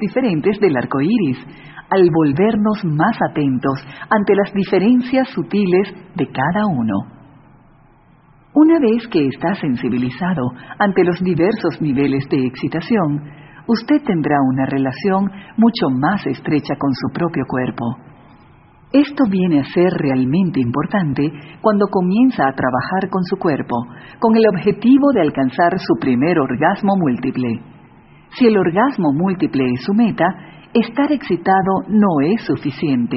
diferentes del arco iris, al volvernos más atentos ante las diferencias sutiles de cada uno. Una vez que está sensibilizado ante los diversos niveles de excitación, usted tendrá una relación mucho más estrecha con su propio cuerpo. Esto viene a ser realmente importante cuando comienza a trabajar con su cuerpo, con el objetivo de alcanzar su primer orgasmo múltiple. Si el orgasmo múltiple es su meta, estar excitado no es suficiente.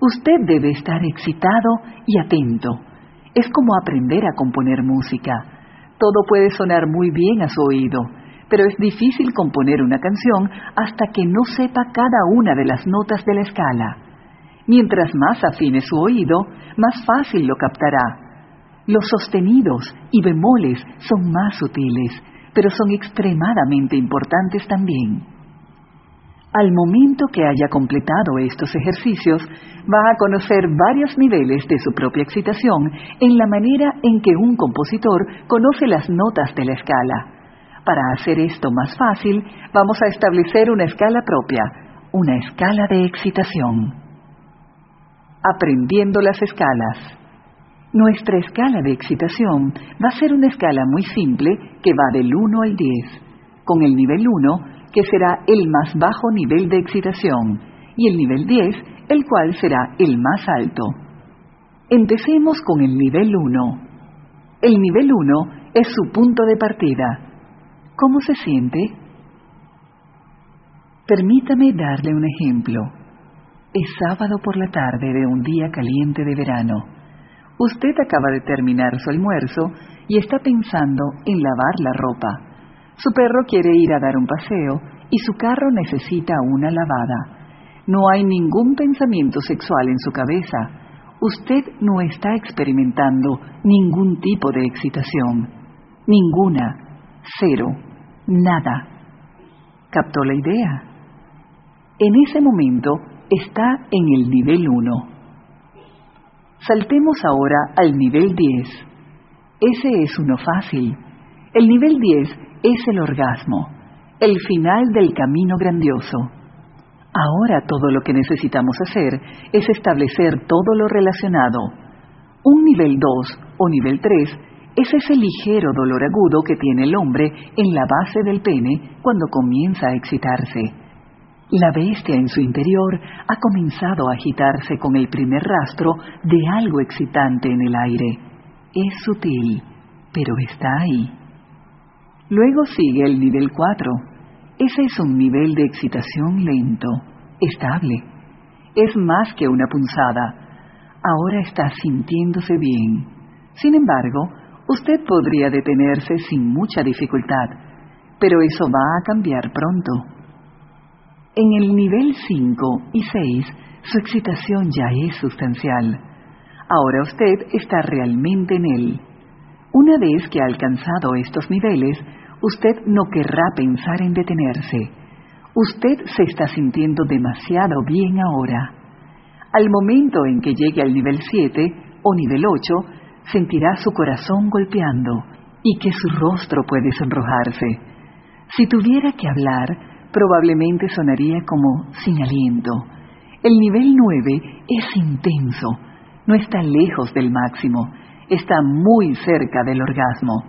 Usted debe estar excitado y atento. Es como aprender a componer música. Todo puede sonar muy bien a su oído, pero es difícil componer una canción hasta que no sepa cada una de las notas de la escala. Mientras más afine su oído, más fácil lo captará. Los sostenidos y bemoles son más sutiles, pero son extremadamente importantes también. Al momento que haya completado estos ejercicios, va a conocer varios niveles de su propia excitación en la manera en que un compositor conoce las notas de la escala. Para hacer esto más fácil, vamos a establecer una escala propia, una escala de excitación. Aprendiendo las escalas. Nuestra escala de excitación va a ser una escala muy simple que va del 1 al 10, con el nivel 1 que será el más bajo nivel de excitación y el nivel 10 el cual será el más alto. Empecemos con el nivel 1. El nivel 1 es su punto de partida. ¿Cómo se siente? Permítame darle un ejemplo. Es sábado por la tarde de un día caliente de verano. Usted acaba de terminar su almuerzo y está pensando en lavar la ropa. Su perro quiere ir a dar un paseo y su carro necesita una lavada. No hay ningún pensamiento sexual en su cabeza. Usted no está experimentando ningún tipo de excitación. Ninguna. Cero. Nada. ¿Captó la idea? En ese momento está en el nivel 1. Saltemos ahora al nivel 10. Ese es uno fácil. El nivel 10 es el orgasmo, el final del camino grandioso. Ahora todo lo que necesitamos hacer es establecer todo lo relacionado. Un nivel 2 o nivel 3 es ese ligero dolor agudo que tiene el hombre en la base del pene cuando comienza a excitarse. La bestia en su interior ha comenzado a agitarse con el primer rastro de algo excitante en el aire. Es sutil, pero está ahí. Luego sigue el nivel 4. Ese es un nivel de excitación lento, estable. Es más que una punzada. Ahora está sintiéndose bien. Sin embargo, usted podría detenerse sin mucha dificultad, pero eso va a cambiar pronto. En el nivel 5 y 6, su excitación ya es sustancial. Ahora usted está realmente en él. Una vez que ha alcanzado estos niveles, usted no querrá pensar en detenerse. Usted se está sintiendo demasiado bien ahora. Al momento en que llegue al nivel 7 o nivel 8, sentirá su corazón golpeando y que su rostro puede sonrojarse. Si tuviera que hablar, probablemente sonaría como sin aliento. El nivel 9 es intenso, no está lejos del máximo, está muy cerca del orgasmo.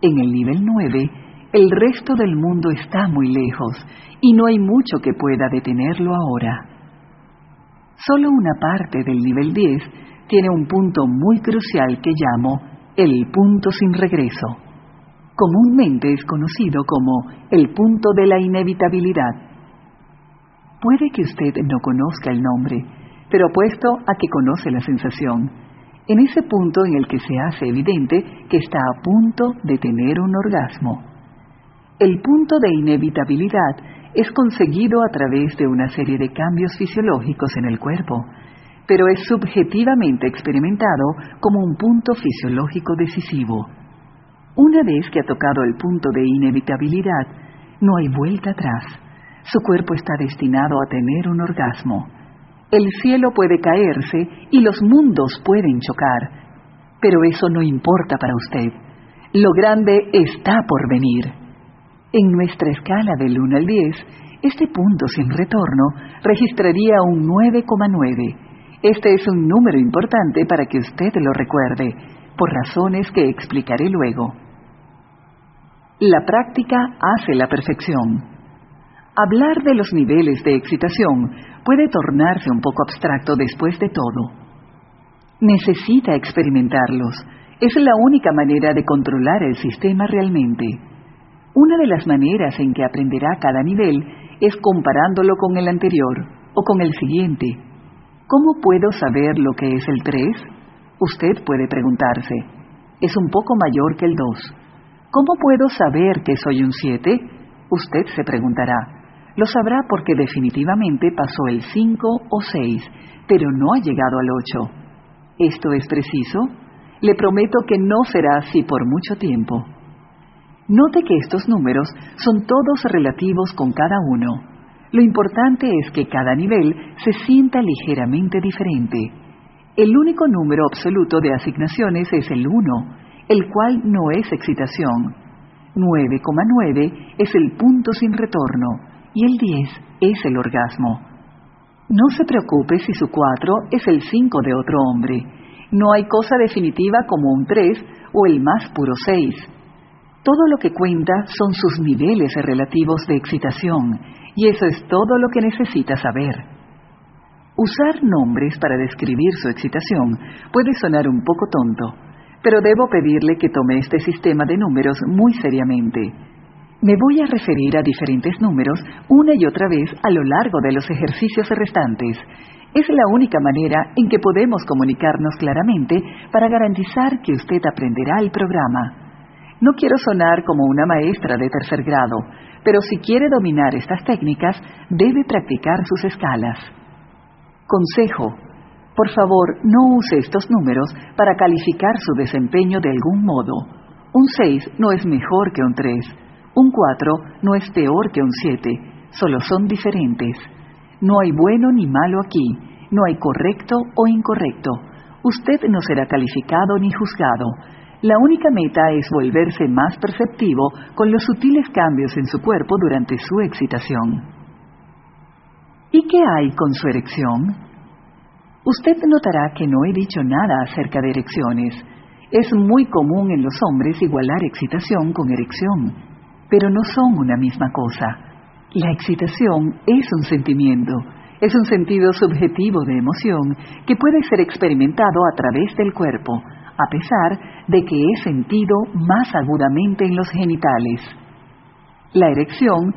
En el nivel 9, el resto del mundo está muy lejos y no hay mucho que pueda detenerlo ahora. Solo una parte del nivel 10 tiene un punto muy crucial que llamo el punto sin regreso. Comúnmente es conocido como el punto de la inevitabilidad. Puede que usted no conozca el nombre, pero apuesto a que conoce la sensación. En ese punto en el que se hace evidente que está a punto de tener un orgasmo. El punto de inevitabilidad es conseguido a través de una serie de cambios fisiológicos en el cuerpo, pero es subjetivamente experimentado como un punto fisiológico decisivo. Una vez que ha tocado el punto de inevitabilidad, no hay vuelta atrás. Su cuerpo está destinado a tener un orgasmo. El cielo puede caerse y los mundos pueden chocar, pero eso no importa para usted. Lo grande está por venir. En nuestra escala del 1 al 10, Este punto sin retorno registraría un 9,9. Este es un número importante para que usted lo recuerde, por razones que explicaré luego. La práctica hace la perfección. Hablar de los niveles de excitación puede tornarse un poco abstracto después de todo. Necesita experimentarlos. Es la única manera de controlar el sistema realmente. Una de las maneras en que aprenderá cada nivel es comparándolo con el anterior o con el siguiente. ¿Cómo puedo saber lo que es el 3? Usted puede preguntarse. Es un poco mayor que el 2. ¿Cómo puedo saber que soy un 7? Usted se preguntará. Lo sabrá porque definitivamente pasó el 5 o 6, pero no ha llegado al 8. ¿Esto es preciso? Le prometo que no será así por mucho tiempo. Note que estos números son todos relativos con cada uno. Lo importante es que cada nivel se sienta ligeramente diferente. El único número absoluto de asignaciones es el 1, el cual no es excitación. 9,9 es el punto sin retorno y el 10 es el orgasmo. No se preocupe si su 4 es el 5 de otro hombre. No hay cosa definitiva como un 3 o el más puro 6. Todo lo que cuenta son sus niveles relativos de excitación, y eso es todo lo que necesita saber. Usar nombres para describir su excitación puede sonar un poco tonto, pero debo pedirle que tome este sistema de números muy seriamente. Me voy a referir a diferentes números una y otra vez a lo largo de los ejercicios restantes. Es la única manera en que podemos comunicarnos claramente para garantizar que usted aprenderá el programa. No quiero sonar como una maestra de tercer grado, pero si quiere dominar estas técnicas, debe practicar sus escalas. Consejo. Por favor, no use estos números para calificar su desempeño de algún modo. Un 6 no es mejor que un 3. Un 4 no es peor que un 7. Solo son diferentes. No hay bueno ni malo aquí. No hay correcto o incorrecto. Usted no será calificado ni juzgado. La única meta es volverse más perceptivo con los sutiles cambios en su cuerpo durante su excitación. ¿Y qué hay con su erección? Usted notará que no he dicho nada acerca de erecciones. Es muy común en los hombres igualar excitación con erección, pero no son una misma cosa. La excitación es un sentimiento, es un sentido subjetivo de emoción que puede ser experimentado a través del cuerpo, a pesar de que es sentido más agudamente en los genitales. La erección